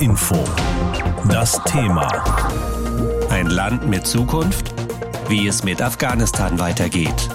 Info. Das Thema. Ein Land mit Zukunft? Wie es mit Afghanistan weitergeht.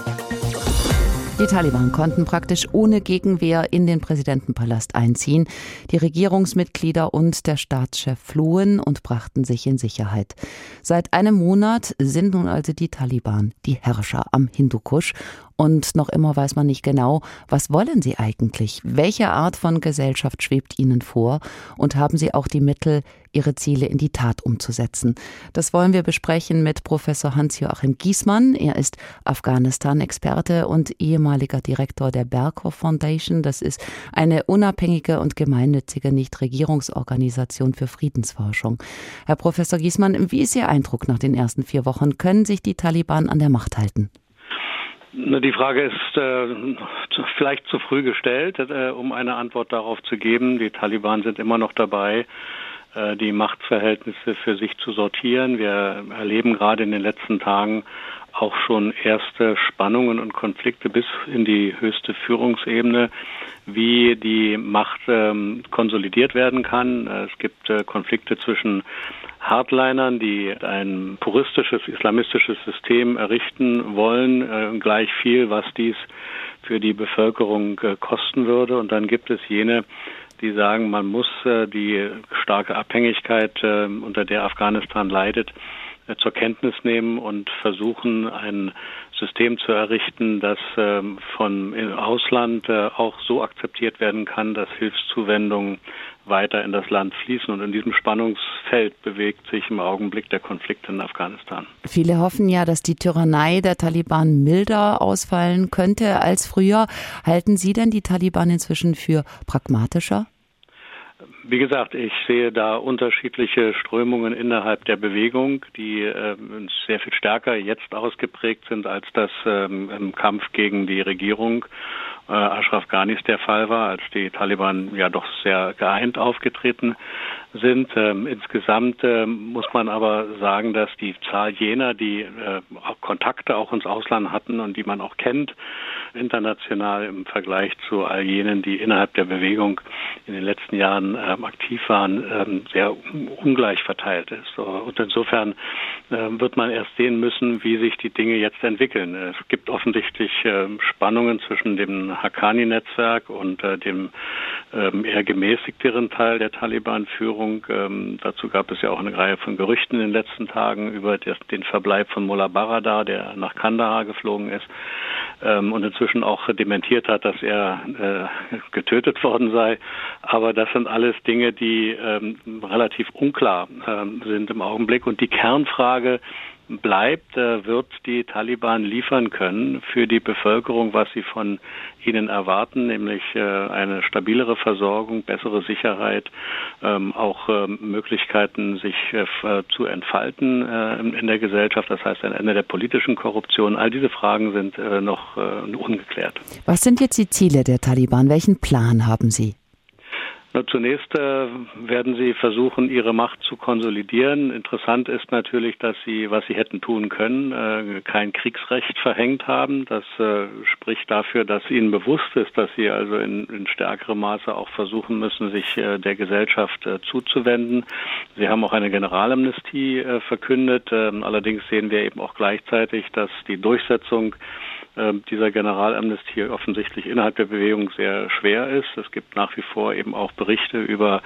Die Taliban konnten praktisch ohne Gegenwehr in den Präsidentenpalast einziehen. Die Regierungsmitglieder und der Staatschef flohen und brachten sich in Sicherheit. Seit einem Monat sind nun also die Taliban die Herrscher am Hindukusch und noch immer weiß man nicht genau, was wollen sie eigentlich? Welche Art von Gesellschaft schwebt ihnen vor? Und haben sie auch die Mittel, ihre Ziele in die Tat umzusetzen? Das wollen wir besprechen mit Professor Hans-Joachim Giesmann. Er ist Afghanistan-Experte und ehemaliger Direktor der Berghoff Foundation. Das ist eine unabhängige und gemeinnützige Nichtregierungsorganisation für Friedensforschung. Herr Professor Giesmann, wie ist Ihr Eindruck nach den ersten vier Wochen? Können sich die Taliban an der Macht halten? Die Frage ist äh, vielleicht zu früh gestellt, äh, um eine Antwort darauf zu geben. Die Taliban sind immer noch dabei, äh, die Machtverhältnisse für sich zu sortieren. Wir erleben gerade in den letzten Tagen auch schon erste Spannungen und Konflikte bis in die höchste Führungsebene, wie die Macht ähm, konsolidiert werden kann. Es gibt äh, Konflikte zwischen Hardlinern, die ein puristisches islamistisches System errichten wollen, äh, gleich viel, was dies für die Bevölkerung äh, kosten würde. Und dann gibt es jene, die sagen, man muss äh, die starke Abhängigkeit, äh, unter der Afghanistan leidet, äh, zur Kenntnis nehmen und versuchen, ein System zu errichten, das ähm, von Ausland äh, auch so akzeptiert werden kann, dass Hilfszuwendungen weiter in das Land fließen. Und in diesem Spannungsfeld bewegt sich im Augenblick der Konflikt in Afghanistan. Viele hoffen ja, dass die Tyrannei der Taliban milder ausfallen könnte als früher. Halten Sie denn die Taliban inzwischen für pragmatischer? Wie gesagt, ich sehe da unterschiedliche Strömungen innerhalb der Bewegung, die äh, sehr viel stärker jetzt ausgeprägt sind, als das ähm, im Kampf gegen die Regierung äh, Ashraf Ghanis der Fall war, als die Taliban ja doch sehr geeint aufgetreten sind. Ähm, insgesamt äh, muss man aber sagen, dass die Zahl jener, die äh, Kontakte auch ins Ausland hatten und die man auch kennt, international im Vergleich zu all jenen, die innerhalb der Bewegung in den letzten Jahren ähm, aktiv waren, ähm, sehr ungleich verteilt ist. Und insofern äh, wird man erst sehen müssen, wie sich die Dinge jetzt entwickeln. Es gibt offensichtlich äh, Spannungen zwischen dem Haqqani-Netzwerk und äh, dem ähm, eher gemäßigteren Teil der Taliban-Führung. Ähm, dazu gab es ja auch eine Reihe von Gerüchten in den letzten Tagen über das, den Verbleib von Mullah Baradar, der nach Kandahar geflogen ist ähm, und inzwischen auch dementiert hat, dass er äh, getötet worden sei. Aber das sind alles Dinge, die ähm, relativ unklar ähm, sind im Augenblick. Und die Kernfrage, bleibt, äh, wird die Taliban liefern können für die Bevölkerung, was sie von ihnen erwarten, nämlich äh, eine stabilere Versorgung, bessere Sicherheit, ähm, auch ähm, Möglichkeiten, sich äh, zu entfalten in der Gesellschaft, das heißt ein Ende der politischen Korruption. All diese Fragen sind noch ungeklärt. Was sind jetzt die Ziele der Taliban? Welchen Plan haben Sie? Zunächst äh, werden sie versuchen, ihre Macht zu konsolidieren. Interessant ist natürlich, dass sie, was sie hätten tun können, äh, kein Kriegsrecht verhängt haben. Das äh, spricht dafür, dass ihnen bewusst ist, dass sie also in, in stärkerem Maße auch versuchen müssen, sich äh, der Gesellschaft äh, zuzuwenden. Sie haben auch eine Generalamnestie äh, verkündet. Ähm, allerdings sehen wir eben auch gleichzeitig, dass die Durchsetzung dieser Generalamnestie offensichtlich innerhalb der Bewegung sehr schwer ist. Es gibt nach wie vor eben auch Berichte über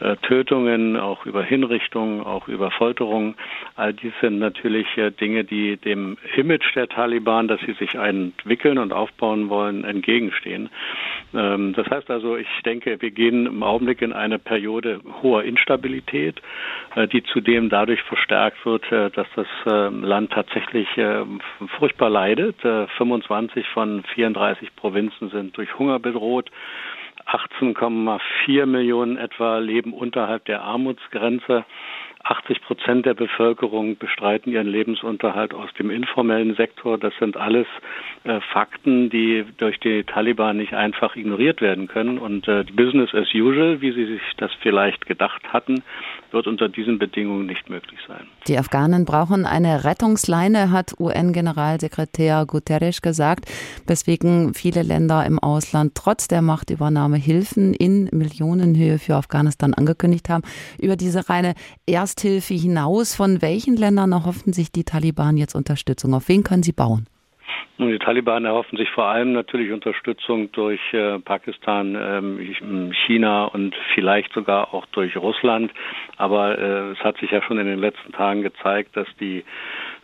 äh, Tötungen, auch über Hinrichtungen, auch über Folterungen. All dies sind natürlich äh, Dinge, die dem Image der Taliban, dass sie sich entwickeln und aufbauen wollen, entgegenstehen. Ähm, das heißt also, ich denke, wir gehen im Augenblick in eine Periode hoher Instabilität, äh, die zudem dadurch verstärkt wird, dass das ähm, Land tatsächlich furchtbar leidet. 25 von 34 Provinzen sind durch Hunger bedroht. 18,4 Millionen etwa leben unterhalb der Armutsgrenze. 80 Prozent der Bevölkerung bestreiten ihren Lebensunterhalt aus dem informellen Sektor. Das sind alles äh, Fakten, die durch die Taliban nicht einfach ignoriert werden können. Und äh, Business as usual, wie sie sich das vielleicht gedacht hatten, wird unter diesen Bedingungen nicht möglich sein. Die Afghanen brauchen eine Rettungsleine, hat UN-Generalsekretär Guterres gesagt, weswegen viele Länder im Ausland trotz der Machtübernahme Hilfen in Millionenhöhe für Afghanistan angekündigt haben. Über diese reine Ersthilfe hinaus, von welchen Ländern erhoffen sich die Taliban jetzt Unterstützung? Auf wen können sie bauen? Nun, die Taliban erhoffen sich vor allem natürlich Unterstützung durch äh, Pakistan, ähm, China und vielleicht sogar auch durch Russland. Aber äh, es hat sich ja schon in den letzten Tagen gezeigt, dass die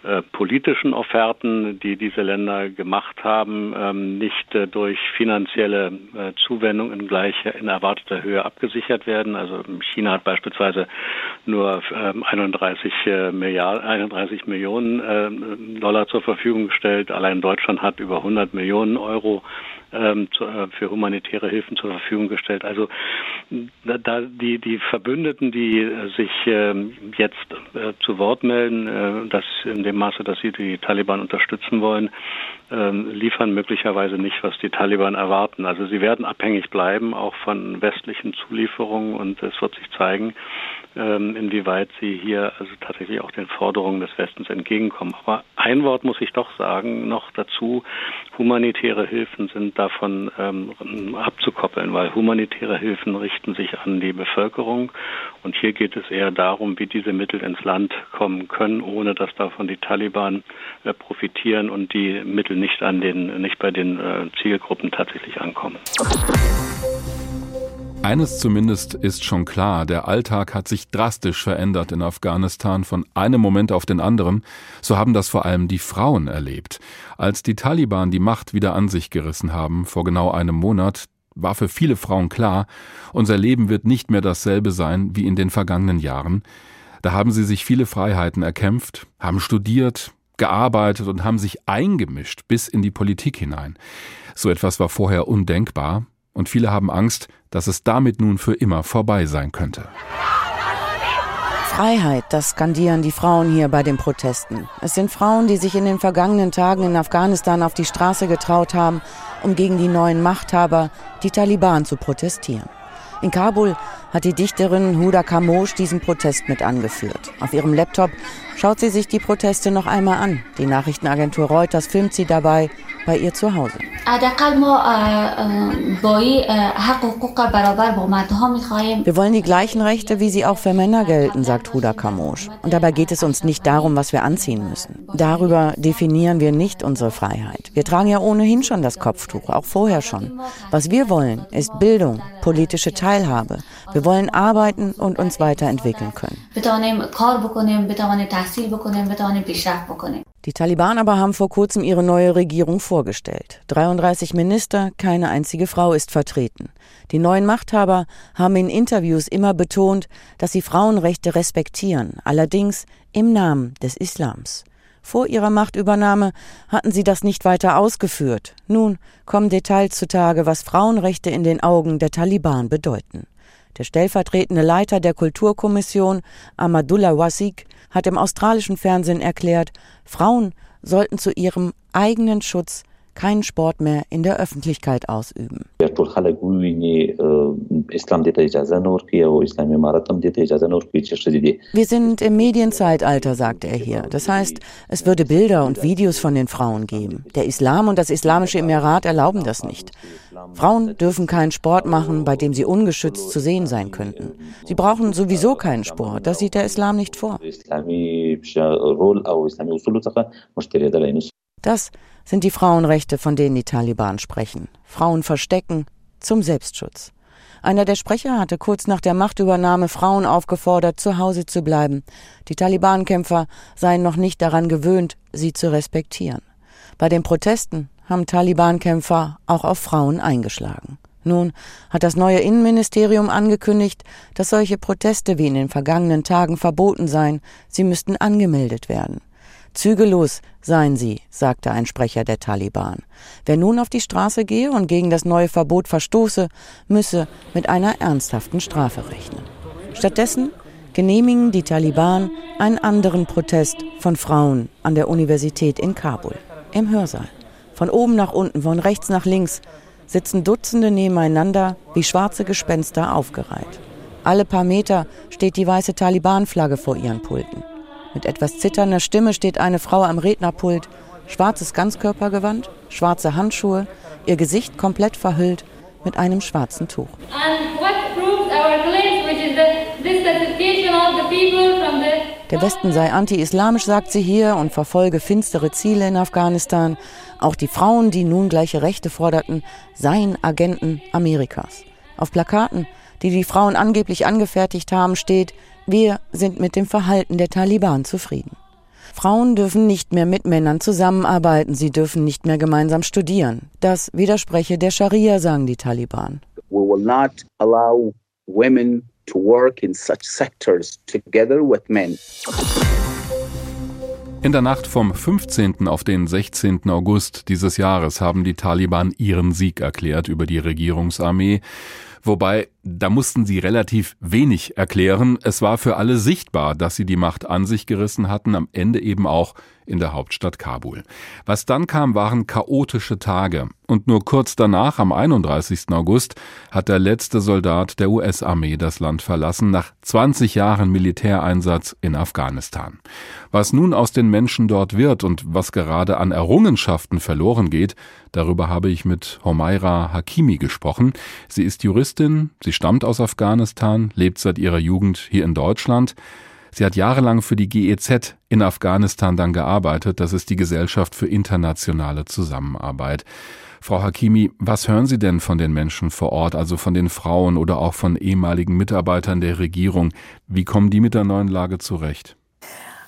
äh, politischen Offerten, die diese Länder gemacht haben, ähm, nicht äh, durch finanzielle äh, Zuwendung in gleicher, in erwarteter Höhe abgesichert werden. Also China hat beispielsweise nur 31 ähm, Milliarden, 31 Millionen Dollar zur Verfügung gestellt. Allein Deutschland hat über 100 Millionen Euro ähm, äh, für humanitäre Hilfen zur Verfügung gestellt. Also da die die Verbündeten, die äh, sich äh, jetzt äh, zu Wort melden, dass in dem Maße, dass sie die Taliban unterstützen wollen, ähm, liefern möglicherweise nicht, was die Taliban erwarten. Also sie werden abhängig bleiben, auch von westlichen Zulieferungen und es wird sich zeigen, ähm, inwieweit sie hier also tatsächlich auch den Forderungen des Westens entgegenkommen. Aber ein Wort muss ich doch sagen, noch dazu, humanitäre Hilfen sind davon ähm, abzukoppeln, weil humanitäre Hilfen richten sich an die Bevölkerung und hier geht es eher darum, wie diese Mittel ins Land kommen können, ohne dass davon die Taliban äh, profitieren und die Mittel nicht an den, nicht bei den äh, Zielgruppen tatsächlich ankommen. Eines zumindest ist schon klar, der Alltag hat sich drastisch verändert in Afghanistan von einem Moment auf den anderen, so haben das vor allem die Frauen erlebt. Als die Taliban die Macht wieder an sich gerissen haben, vor genau einem Monat, war für viele Frauen klar, unser Leben wird nicht mehr dasselbe sein wie in den vergangenen Jahren. Da haben sie sich viele Freiheiten erkämpft, haben studiert, gearbeitet und haben sich eingemischt bis in die Politik hinein. So etwas war vorher undenkbar, und viele haben Angst, dass es damit nun für immer vorbei sein könnte. Freiheit, das skandieren die Frauen hier bei den Protesten. Es sind Frauen, die sich in den vergangenen Tagen in Afghanistan auf die Straße getraut haben, um gegen die neuen Machthaber, die Taliban, zu protestieren. In Kabul hat die Dichterin Huda Kamosh diesen Protest mit angeführt. Auf ihrem Laptop schaut sie sich die Proteste noch einmal an. Die Nachrichtenagentur Reuters filmt sie dabei bei ihr zu Hause. Wir wollen die gleichen Rechte, wie sie auch für Männer gelten, sagt Huda Kamosh. Und dabei geht es uns nicht darum, was wir anziehen müssen. Darüber definieren wir nicht unsere Freiheit. Wir tragen ja ohnehin schon das Kopftuch, auch vorher schon. Was wir wollen, ist Bildung, politische Teilhabe. Wir wollen arbeiten und uns weiterentwickeln können. Die Taliban aber haben vor kurzem ihre neue Regierung vorgestellt. 33 Minister, keine einzige Frau ist vertreten. Die neuen Machthaber haben in Interviews immer betont, dass sie Frauenrechte respektieren, allerdings im Namen des Islams. Vor ihrer Machtübernahme hatten sie das nicht weiter ausgeführt. Nun kommen Details zutage, was Frauenrechte in den Augen der Taliban bedeuten. Der stellvertretende Leiter der Kulturkommission, Amadullah Wasik, hat im australischen Fernsehen erklärt, Frauen sollten zu ihrem eigenen Schutz keinen Sport mehr in der Öffentlichkeit ausüben. Wir sind im Medienzeitalter, sagte er hier. Das heißt, es würde Bilder und Videos von den Frauen geben. Der Islam und das Islamische Emirat erlauben das nicht. Frauen dürfen keinen Sport machen, bei dem sie ungeschützt zu sehen sein könnten. Sie brauchen sowieso keinen Sport. Das sieht der Islam nicht vor. Das sind die Frauenrechte, von denen die Taliban sprechen. Frauen verstecken zum Selbstschutz. Einer der Sprecher hatte kurz nach der Machtübernahme Frauen aufgefordert, zu Hause zu bleiben. Die Taliban-Kämpfer seien noch nicht daran gewöhnt, sie zu respektieren. Bei den Protesten haben Taliban-Kämpfer auch auf Frauen eingeschlagen. Nun hat das neue Innenministerium angekündigt, dass solche Proteste wie in den vergangenen Tagen verboten seien. Sie müssten angemeldet werden. Zügellos seien sie, sagte ein Sprecher der Taliban. Wer nun auf die Straße gehe und gegen das neue Verbot verstoße, müsse mit einer ernsthaften Strafe rechnen. Stattdessen genehmigen die Taliban einen anderen Protest von Frauen an der Universität in Kabul. Im Hörsaal. Von oben nach unten, von rechts nach links sitzen Dutzende nebeneinander wie schwarze Gespenster aufgereiht. Alle paar Meter steht die weiße Taliban-Flagge vor ihren Pulten. Mit etwas zitternder Stimme steht eine Frau am Rednerpult, schwarzes Ganzkörpergewand, schwarze Handschuhe, ihr Gesicht komplett verhüllt mit einem schwarzen Tuch. Der Westen sei anti-islamisch, sagt sie hier, und verfolge finstere Ziele in Afghanistan. Auch die Frauen, die nun gleiche Rechte forderten, seien Agenten Amerikas. Auf Plakaten, die die Frauen angeblich angefertigt haben, steht, wir sind mit dem Verhalten der Taliban zufrieden. Frauen dürfen nicht mehr mit Männern zusammenarbeiten, sie dürfen nicht mehr gemeinsam studieren. Das widerspreche der Scharia, sagen die Taliban. We will not allow women to work in such sectors together with men. In der Nacht vom 15. auf den 16. August dieses Jahres haben die Taliban ihren Sieg erklärt über die Regierungsarmee. Wobei, da mussten sie relativ wenig erklären. Es war für alle sichtbar, dass sie die Macht an sich gerissen hatten, am Ende eben auch in der Hauptstadt Kabul. Was dann kam, waren chaotische Tage. Und nur kurz danach, am 31. August, hat der letzte Soldat der US-Armee das Land verlassen, nach 20 Jahren Militäreinsatz in Afghanistan. Was nun aus den Menschen dort wird und was gerade an Errungenschaften verloren geht, darüber habe ich mit Homaira Hakimi gesprochen. Sie ist Juristin, sie stammt aus Afghanistan, lebt seit ihrer Jugend hier in Deutschland. Sie hat jahrelang für die GEZ in Afghanistan dann gearbeitet. Das ist die Gesellschaft für internationale Zusammenarbeit. Frau Hakimi, was hören Sie denn von den Menschen vor Ort, also von den Frauen oder auch von ehemaligen Mitarbeitern der Regierung? Wie kommen die mit der neuen Lage zurecht?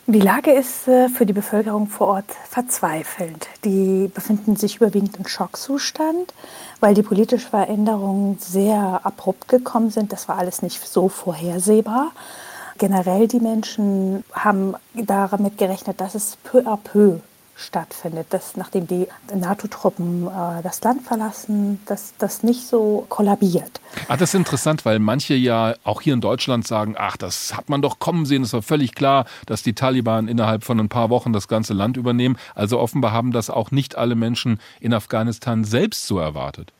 Die Lage ist äh, für die Bevölkerung vor Ort verzweifelnd. Die befinden sich überwiegend im Schockzustand, weil die politischen Veränderungen sehr abrupt gekommen sind. Das war alles nicht so vorhersehbar. Generell die Menschen haben damit gerechnet, dass es peu à peu stattfindet, dass nachdem die NATO-Truppen äh, das Land verlassen, dass das nicht so kollabiert. Ah, das ist interessant, weil manche ja auch hier in Deutschland sagen, ach, das hat man doch kommen sehen, es war völlig klar, dass die Taliban innerhalb von ein paar Wochen das ganze Land übernehmen. Also offenbar haben das auch nicht alle Menschen in Afghanistan selbst so erwartet.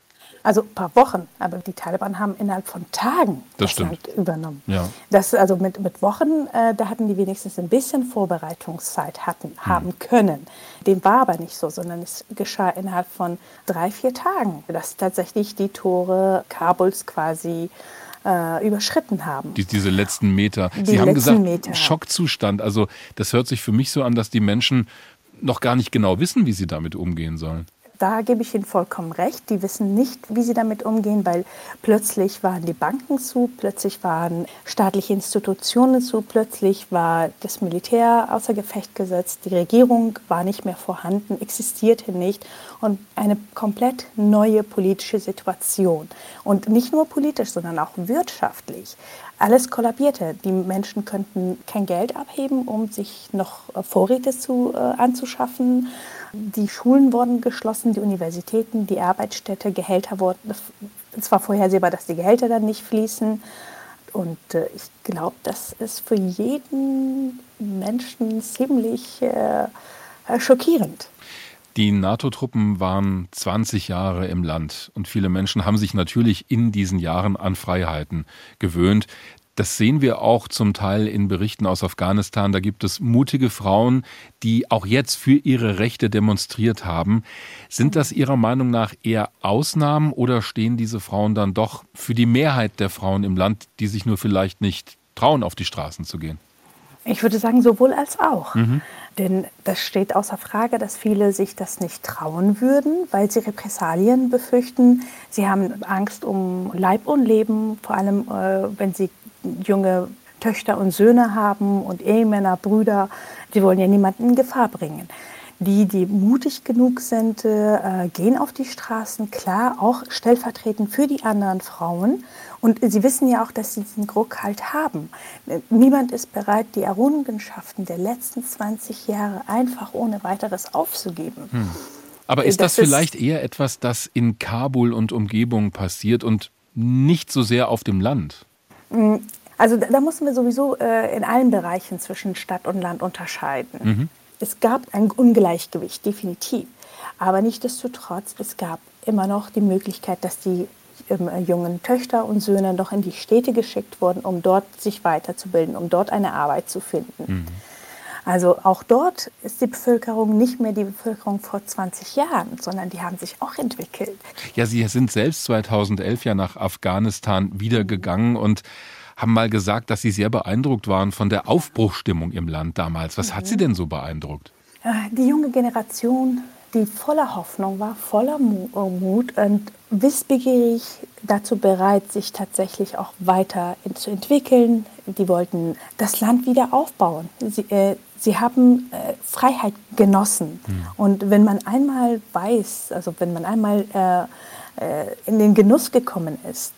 Also ein paar Wochen, aber die Taliban haben innerhalb von Tagen das, das Land übernommen. Ja. Das also mit, mit Wochen, äh, da hatten die wenigstens ein bisschen Vorbereitungszeit hatten, hm. haben können. Dem war aber nicht so, sondern es geschah innerhalb von drei, vier Tagen, dass tatsächlich die Tore Kabuls quasi äh, überschritten haben. Die, diese letzten Meter. Die Sie haben gesagt, Meter. Schockzustand. Also das hört sich für mich so an, dass die Menschen noch gar nicht genau wissen, wie sie damit umgehen sollen da gebe ich Ihnen vollkommen recht. Die wissen nicht, wie sie damit umgehen, weil plötzlich waren die Banken zu, plötzlich waren staatliche Institutionen zu, plötzlich war das Militär außer Gefecht gesetzt, die Regierung war nicht mehr vorhanden, existierte nicht und eine komplett neue politische Situation. Und nicht nur politisch, sondern auch wirtschaftlich. Alles kollabierte. Die Menschen könnten kein Geld abheben, um sich noch Vorräte zu, äh, anzuschaffen. Die Schulen wurden geschlossen, die Universitäten, die Arbeitsstätte, Gehälter wurden. Es war vorhersehbar, dass die Gehälter dann nicht fließen. Und äh, ich glaube, das ist für jeden Menschen ziemlich äh, schockierend. Die NATO-Truppen waren 20 Jahre im Land und viele Menschen haben sich natürlich in diesen Jahren an Freiheiten gewöhnt. Das sehen wir auch zum Teil in Berichten aus Afghanistan. Da gibt es mutige Frauen, die auch jetzt für ihre Rechte demonstriert haben. Sind das Ihrer Meinung nach eher Ausnahmen oder stehen diese Frauen dann doch für die Mehrheit der Frauen im Land, die sich nur vielleicht nicht trauen, auf die Straßen zu gehen? Ich würde sagen, sowohl als auch. Mhm. Denn das steht außer Frage, dass viele sich das nicht trauen würden, weil sie Repressalien befürchten. Sie haben Angst um Leib und Leben, vor allem äh, wenn sie junge Töchter und Söhne haben und Ehemänner, Brüder, die wollen ja niemanden in Gefahr bringen. Die, die mutig genug sind, äh, gehen auf die Straßen, klar, auch stellvertretend für die anderen Frauen. Und sie wissen ja auch, dass sie diesen Druck halt haben. Niemand ist bereit, die Errungenschaften der letzten 20 Jahre einfach ohne weiteres aufzugeben. Hm. Aber ist das, das vielleicht eher etwas, das in Kabul und Umgebung passiert und nicht so sehr auf dem Land? Mm, Also da, da mussten wir sowieso äh, in allen Bereichen zwischen Stadt und Land unterscheiden. Mhm. Es gab ein Ungleichgewicht, definitiv. Aber nichtsdestotrotz, es gab immer noch die Möglichkeit, dass die ähm, jungen Töchter und Söhne doch in die Städte geschickt wurden, um dort sich weiterzubilden, um dort eine Arbeit zu finden. Mhm. Also auch dort ist die Bevölkerung nicht mehr die Bevölkerung vor 20 Jahren, sondern die haben sich auch entwickelt. Ja, Sie sind selbst 2011 ja nach Afghanistan wiedergegangen und haben mal gesagt, dass Sie sehr beeindruckt waren von der Aufbruchstimmung im Land damals. Was mhm. hat Sie denn so beeindruckt? Die junge Generation, die voller Hoffnung war, voller Mut und wissbegierig dazu bereit, sich tatsächlich auch weiter zu entwickeln. Die wollten das Land wieder aufbauen. Sie, äh, sie haben äh, Freiheit genossen. Mhm. Und wenn man einmal weiß, also wenn man einmal äh, äh, in den Genuss gekommen ist,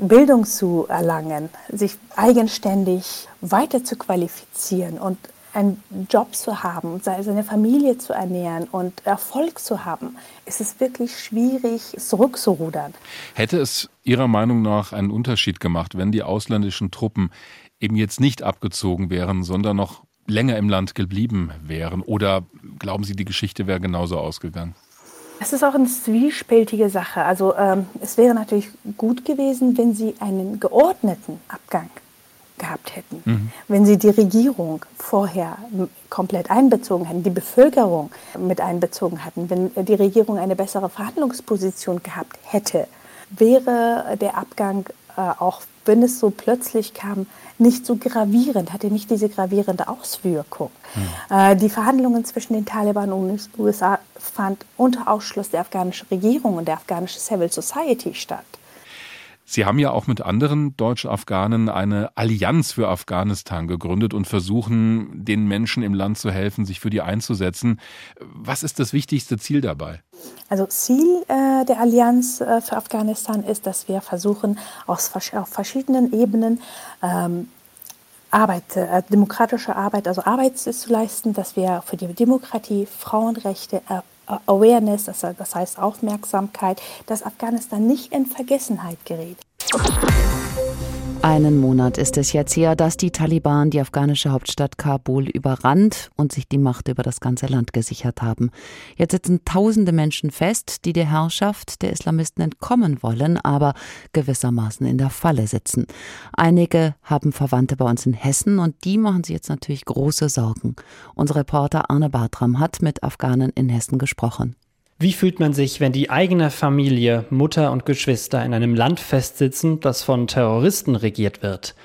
Bildung zu erlangen, sich eigenständig weiter zu qualifizieren und einen Job zu haben, seine Familie zu ernähren und Erfolg zu haben, ist es wirklich schwierig, zurückzurudern. Hätte es Ihrer Meinung nach einen Unterschied gemacht, wenn die ausländischen Truppen eben jetzt nicht abgezogen wären, sondern noch länger im Land geblieben wären? Oder glauben Sie, die Geschichte wäre genauso ausgegangen? Es ist auch eine zwiespältige Sache. Also ähm, es wäre natürlich gut gewesen, wenn Sie einen geordneten Abgang gehabt hätten, mhm. wenn Sie die Regierung vorher komplett einbezogen hätten, die Bevölkerung mit einbezogen hatten, wenn die Regierung eine bessere Verhandlungsposition gehabt hätte, wäre der Abgang äh, auch wenn es so plötzlich kam, nicht so gravierend, hatte nicht diese gravierende Auswirkung. Hm. Äh, die Verhandlungen zwischen den Taliban und den USA fand unter Ausschluss der afghanischen Regierung und der afghanischen Civil Society statt. Sie haben ja auch mit anderen Deutsch-Afghanen eine Allianz für Afghanistan gegründet und versuchen, den Menschen im Land zu helfen, sich für die einzusetzen. Was ist das wichtigste Ziel dabei? Also Ziel äh, der Allianz äh, für Afghanistan ist, dass wir versuchen, aus, auf verschiedenen Ebenen ähm, Arbeit, äh, demokratische Arbeit, also Arbeit zu leisten, dass wir für die Demokratie, Frauenrechte, äh, Awareness, das, heißt Aufmerksamkeit, dass Afghanistan nicht in Vergessenheit gerät. Einen Monat ist es jetzt her, dass die Taliban die afghanische Hauptstadt Kabul überrannt und sich die Macht über das ganze Land gesichert haben. Jetzt sitzen tausende Menschen fest, die der Herrschaft der Islamisten entkommen wollen, aber gewissermaßen in der Falle sitzen. Einige haben Verwandte bei uns in Hessen und die machen sich jetzt natürlich große Sorgen. Unser Reporter Arne Bartram hat mit Afghanen in Hessen gesprochen. Wie fühlt man sich, wenn die eigene Familie, Mutter und Geschwister in einem Land festsitzen, das von Terroristen regiert wird?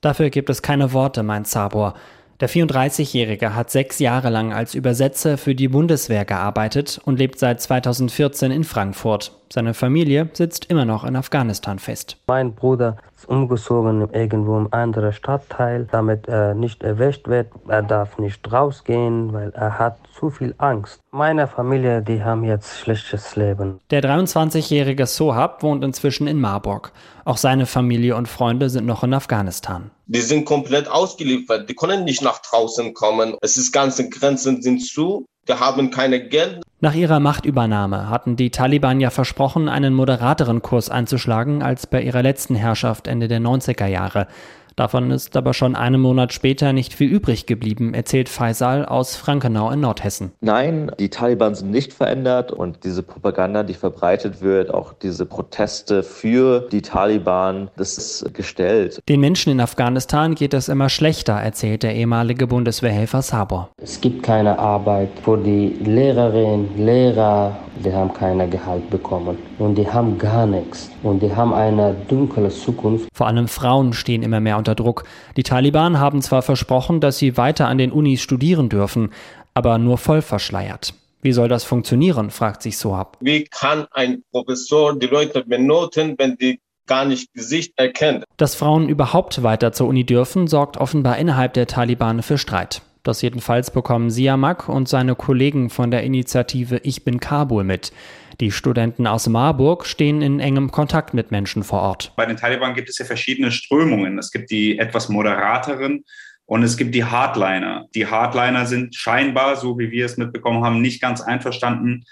Dafür gibt es keine Worte, meint Sabor. Der 34-Jährige hat sechs Jahre lang als Übersetzer für die Bundeswehr gearbeitet und lebt seit 2014 in Frankfurt. Seine Familie sitzt immer noch in Afghanistan fest. Mein Bruder ist umgezogen irgendwo im anderen Stadtteil, damit er nicht erwischt wird. Er darf nicht rausgehen, weil er hat zu viel Angst. Meine Familie, die haben jetzt schlechtes Leben. Der 23-jährige Sohab wohnt inzwischen in Marburg. Auch seine Familie und Freunde sind noch in Afghanistan. Die sind komplett ausgeliefert. Die können nicht nach draußen kommen. Es ist ganze Grenzen sind zu. Die haben keine Geld. Nach ihrer Machtübernahme hatten die Taliban ja versprochen, einen moderateren Kurs einzuschlagen als bei ihrer letzten Herrschaft Ende der 90er Jahre. Davon ist aber schon einen Monat später nicht viel übrig geblieben, erzählt Faisal aus Frankenau in Nordhessen. Nein, die Taliban sind nicht verändert und diese Propaganda, die verbreitet wird, auch diese Proteste für die Taliban, das ist gestellt. Den Menschen in Afghanistan geht es immer schlechter, erzählt der ehemalige Bundeswehrhelfer Sabor. Es gibt keine Arbeit für die Lehrerinnen, Lehrer, die haben kein Gehalt bekommen und die haben gar nichts und die haben eine dunkle Zukunft. Vor allem Frauen stehen immer mehr unter Druck. Die Taliban haben zwar versprochen, dass sie weiter an den Unis studieren dürfen, aber nur voll verschleiert. Wie soll das funktionieren, fragt sich Sohab. Wie kann ein Professor die Leute benoten, wenn die gar nicht Gesicht erkennt? Dass Frauen überhaupt weiter zur Uni dürfen, sorgt offenbar innerhalb der Taliban für Streit. Das jedenfalls bekommen Siamak und seine Kollegen von der Initiative Ich bin Kabul mit. Die Studenten aus Marburg stehen in engem Kontakt mit Menschen vor Ort. Bei den Taliban gibt es ja verschiedene Strömungen. Es gibt die etwas moderateren und es gibt die Hardliner. Die Hardliner sind scheinbar, so wie wir es mitbekommen haben, nicht ganz einverstanden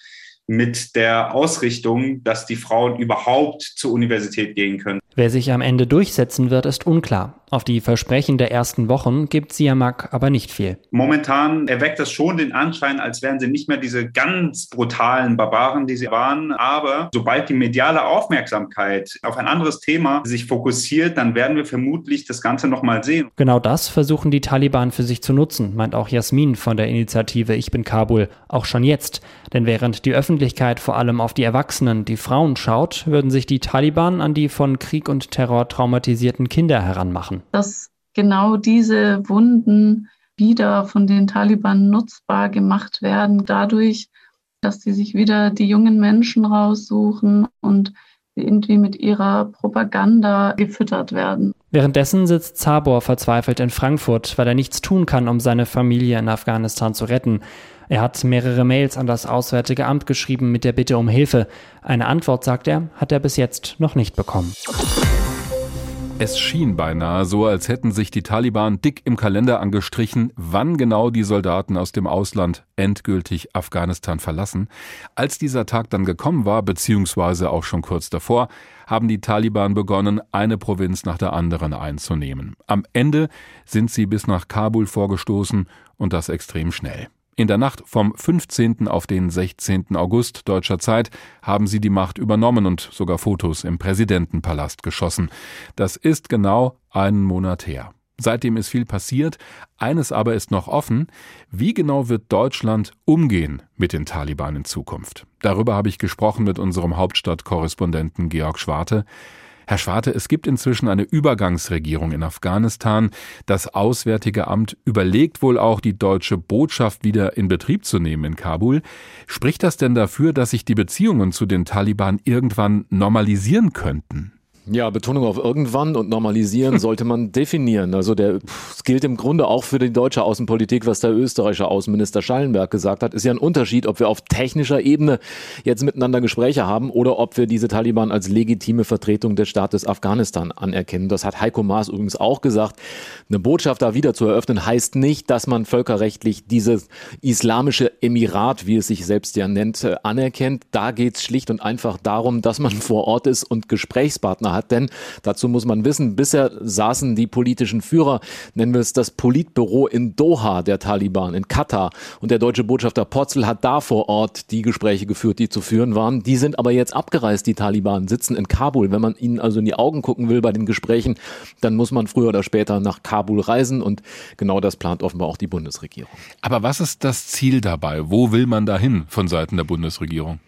mit der Ausrichtung, dass die Frauen überhaupt zur Universität gehen können. Wer sich am Ende durchsetzen wird, ist unklar. Auf die Versprechen der ersten Wochen gibt Siamak aber nicht viel. Momentan erweckt das schon den Anschein, als wären sie nicht mehr diese ganz brutalen Barbaren, die sie waren. Aber sobald die mediale Aufmerksamkeit auf ein anderes Thema sich fokussiert, dann werden wir vermutlich das Ganze nochmal sehen. Genau das versuchen die Taliban für sich zu nutzen, meint auch Jasmin von der Initiative Ich bin Kabul. Auch schon jetzt. Denn während die Öffentlichkeit vor allem auf die Erwachsenen, die Frauen schaut, würden sich die Taliban an die von Krieg und Terror traumatisierten Kinder heranmachen dass genau diese Wunden wieder von den Taliban nutzbar gemacht werden, dadurch, dass sie sich wieder die jungen Menschen raussuchen und irgendwie mit ihrer Propaganda gefüttert werden. Währenddessen sitzt Zabor verzweifelt in Frankfurt, weil er nichts tun kann, um seine Familie in Afghanistan zu retten. Er hat mehrere Mails an das Auswärtige Amt geschrieben mit der Bitte um Hilfe. Eine Antwort, sagt er, hat er bis jetzt noch nicht bekommen. Es schien beinahe so, als hätten sich die Taliban dick im Kalender angestrichen, wann genau die Soldaten aus dem Ausland endgültig Afghanistan verlassen. Als dieser Tag dann gekommen war, beziehungsweise auch schon kurz davor, haben die Taliban begonnen, eine Provinz nach der anderen einzunehmen. Am Ende sind sie bis nach Kabul vorgestoßen und das extrem schnell. In der Nacht vom 15. auf den 16. August deutscher Zeit haben sie die Macht übernommen und sogar Fotos im Präsidentenpalast geschossen. Das ist genau einen Monat her. Seitdem ist viel passiert. Eines aber ist noch offen. Wie genau wird Deutschland umgehen mit den Taliban in Zukunft? Darüber habe ich gesprochen mit unserem Hauptstadtkorrespondenten Georg Schwarte. Herr Schwarte, es gibt inzwischen eine Übergangsregierung in Afghanistan. Das Auswärtige Amt überlegt wohl auch, die deutsche Botschaft wieder in Betrieb zu nehmen in Kabul. Spricht das denn dafür, dass sich die Beziehungen zu den Taliban irgendwann normalisieren könnten? Ja, Betonung auf irgendwann und normalisieren sollte man definieren. Also der, es gilt im Grunde auch für die deutsche Außenpolitik, was der österreichische Außenminister Schallenberg gesagt hat. Ist ja ein Unterschied, ob wir auf technischer Ebene jetzt miteinander Gespräche haben oder ob wir diese Taliban als legitime Vertretung des Staates Afghanistan anerkennen. Das hat Heiko Maas übrigens auch gesagt. Eine Botschaft da wieder zu eröffnen heißt nicht, dass man völkerrechtlich dieses islamische Emirat, wie es sich selbst ja nennt, anerkennt. Da geht es schlicht und einfach darum, dass man vor Ort ist und Gesprächspartner hat hat. Denn dazu muss man wissen, bisher saßen die politischen Führer, nennen wir es das Politbüro in Doha der Taliban, in Katar. Und der deutsche Botschafter Potzel hat da vor Ort die Gespräche geführt, die zu führen waren. Die sind aber jetzt abgereist, die Taliban, sitzen in Kabul. Wenn man ihnen also in die Augen gucken will bei den Gesprächen, dann muss man früher oder später nach Kabul reisen. Und genau das plant offenbar auch die Bundesregierung. Aber was ist das Ziel dabei? Wo will man dahin von Seiten der Bundesregierung?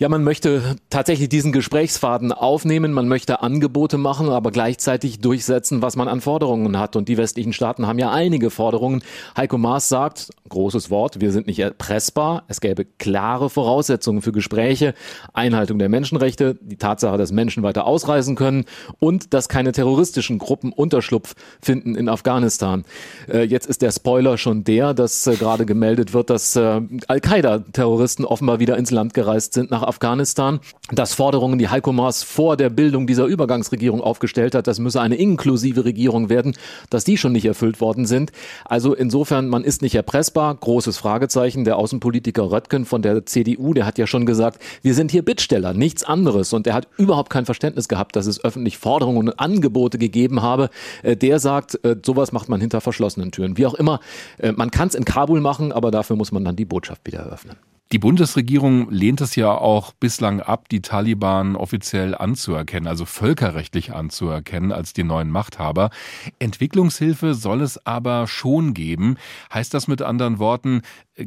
Ja, man möchte tatsächlich diesen Gesprächsfaden aufnehmen, man möchte Angebote machen, aber gleichzeitig durchsetzen, was man an Forderungen hat. Und die westlichen Staaten haben ja einige Forderungen. Heiko Maas sagt, großes Wort, wir sind nicht erpressbar, es gäbe klare Voraussetzungen für Gespräche, Einhaltung der Menschenrechte, die Tatsache, dass Menschen weiter ausreisen können und dass keine terroristischen Gruppen Unterschlupf finden in Afghanistan. Äh, jetzt ist der Spoiler schon der, dass äh, gerade gemeldet wird, dass äh, Al-Qaida-Terroristen offenbar wieder ins Land gereist sind nach Afghanistan, dass Forderungen, die Heiko Maas vor der Bildung dieser Übergangsregierung aufgestellt hat, das müsse eine inklusive Regierung werden, dass die schon nicht erfüllt worden sind. Also insofern, man ist nicht erpressbar. Großes Fragezeichen. Der Außenpolitiker Röttgen von der CDU, der hat ja schon gesagt, wir sind hier Bittsteller, nichts anderes. Und er hat überhaupt kein Verständnis gehabt, dass es öffentlich Forderungen und Angebote gegeben habe. Äh, der sagt, äh, sowas macht man hinter verschlossenen Türen. Wie auch immer, äh, man kann es in Kabul machen, aber dafür muss man dann die Botschaft wieder eröffnen. Die Bundesregierung lehnt es ja auch bislang ab, die Taliban offiziell anzuerkennen, also völkerrechtlich anzuerkennen als die neuen Machthaber. Entwicklungshilfe soll es aber schon geben. Heißt das mit anderen Worten,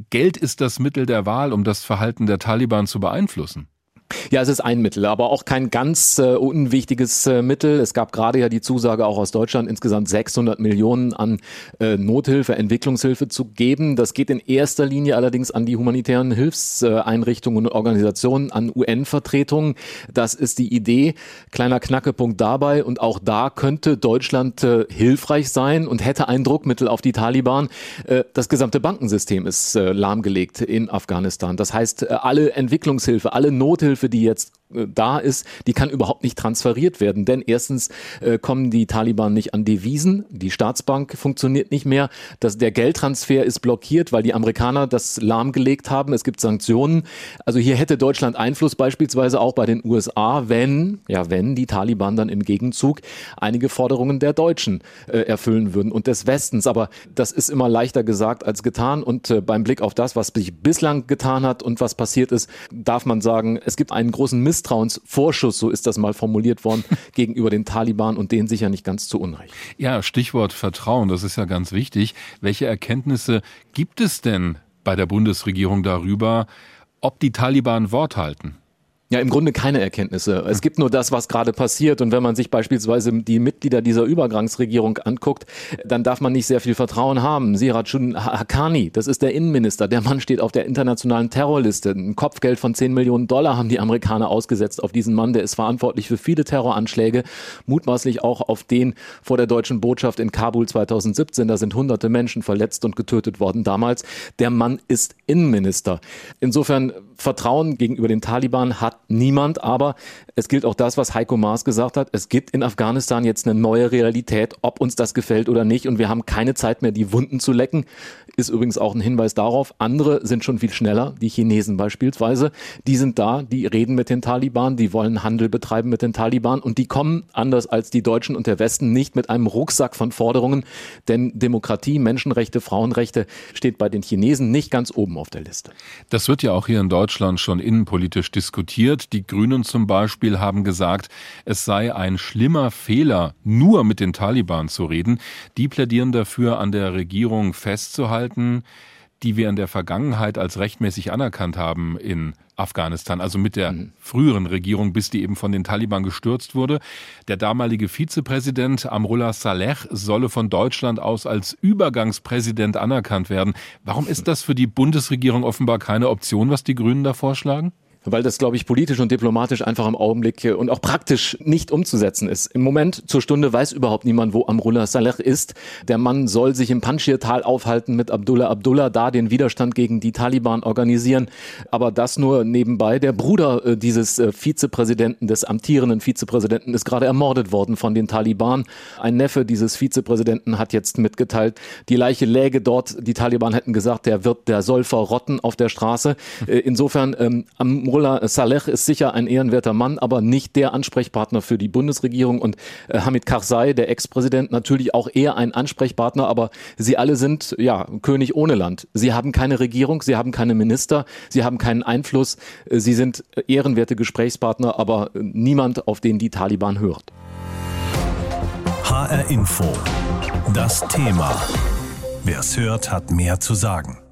Geld ist das Mittel der Wahl, um das Verhalten der Taliban zu beeinflussen? Ja, es ist ein Mittel, aber auch kein ganz äh, unwichtiges äh, Mittel. Es gab gerade ja die Zusage auch aus Deutschland, insgesamt 600 Millionen an äh, Nothilfe, Entwicklungshilfe zu geben. Das geht in erster Linie allerdings an die humanitären Hilfseinrichtungen und Organisationen, an UN-Vertretungen. Das ist die Idee. Kleiner Knackepunkt dabei. Und auch da könnte Deutschland äh, hilfreich sein und hätte ein Druckmittel auf die Taliban. Äh, das gesamte Bankensystem ist äh, lahmgelegt in Afghanistan. Das heißt, alle Entwicklungshilfe, alle Nothilfe, Hilfe, die jetzt äh, da ist, die kann überhaupt nicht transferiert werden. Denn erstens äh, kommen die Taliban nicht an Devisen, die Staatsbank funktioniert nicht mehr, das, der Geldtransfer ist blockiert, weil die Amerikaner das lahmgelegt haben. Es gibt Sanktionen. Also hier hätte Deutschland Einfluss beispielsweise auch bei den USA, wenn, ja, wenn die Taliban dann im Gegenzug einige Forderungen der Deutschen äh, erfüllen würden und des Westens. Aber das ist immer leichter gesagt als getan. Und äh, beim Blick auf das, was sich bislang getan hat und was passiert ist, darf man sagen, es gibt einen großen Misstrauensvorschuss, so ist das mal formuliert worden, gegenüber den Taliban und denen sicher nicht ganz zu Unrecht. Ja, Stichwort Vertrauen, das ist ja ganz wichtig. Welche Erkenntnisse gibt es denn bei der Bundesregierung darüber, ob die Taliban Wort halten? Ja, im Grunde keine Erkenntnisse. Es gibt nur das, was gerade passiert. Und wenn man sich beispielsweise die Mitglieder dieser Übergangsregierung anguckt, dann darf man nicht sehr viel Vertrauen haben. Sirajun Haqqani, das ist der Innenminister. Der Mann steht auf der internationalen Terrorliste. Ein Kopfgeld von 10 Millionen Dollar haben die Amerikaner ausgesetzt auf diesen Mann. Der ist verantwortlich für viele Terroranschläge, mutmaßlich auch auf den vor der deutschen Botschaft in Kabul 2017. Da sind hunderte Menschen verletzt und getötet worden damals. Der Mann ist Innenminister. Insofern Vertrauen gegenüber den Taliban hat niemand, aber es gilt auch das, was Heiko Maas gesagt hat. Es gibt in Afghanistan jetzt eine neue Realität, ob uns das gefällt oder nicht. Und wir haben keine Zeit mehr, die Wunden zu lecken. Ist übrigens auch ein Hinweis darauf. Andere sind schon viel schneller. Die Chinesen beispielsweise. Die sind da, die reden mit den Taliban, die wollen Handel betreiben mit den Taliban und die kommen, anders als die Deutschen und der Westen, nicht mit einem Rucksack von Forderungen. Denn Demokratie, Menschenrechte, Frauenrechte steht bei den Chinesen nicht ganz oben auf der Liste. Das wird ja auch hier in Deutschland schon innenpolitisch diskutiert. Die Grünen zum Beispiel haben gesagt, es sei ein schlimmer Fehler, nur mit den Taliban zu reden. Die plädieren dafür, an der Regierung festzuhalten, die wir in der Vergangenheit als rechtmäßig anerkannt haben in Afghanistan, also mit der mhm. früheren Regierung, bis die eben von den Taliban gestürzt wurde. Der damalige Vizepräsident Amrullah Saleh solle von Deutschland aus als Übergangspräsident anerkannt werden. Warum ist das für die Bundesregierung offenbar keine Option, was die Grünen da vorschlagen? Weil das, glaube ich, politisch und diplomatisch einfach im Augenblick und auch praktisch nicht umzusetzen ist. Im Moment zur Stunde weiß überhaupt niemand, wo Amrullah Saleh ist. Der Mann soll sich im Panjshir-Tal aufhalten mit Abdullah Abdullah, da den Widerstand gegen die Taliban organisieren. Aber das nur nebenbei. Der Bruder äh, dieses äh, Vizepräsidenten, des amtierenden Vizepräsidenten, ist gerade ermordet worden von den Taliban. Ein Neffe dieses Vizepräsidenten hat jetzt mitgeteilt, die Leiche läge dort. Die Taliban hätten gesagt, der wird, der soll verrotten auf der Straße. Äh, insofern, ähm, Mullah Saleh ist sicher ein ehrenwerter Mann, aber nicht der Ansprechpartner für die Bundesregierung und äh, Hamid Karzai, der Ex-Präsident, natürlich auch eher ein Ansprechpartner, aber sie alle sind ja König ohne Land. Sie haben keine Regierung, sie haben keine Minister, sie haben keinen Einfluss, äh, sie sind ehrenwerte Gesprächspartner, aber äh, niemand, auf den die Taliban hört. HR Info. Das Thema. Wer es hört, hat mehr zu sagen.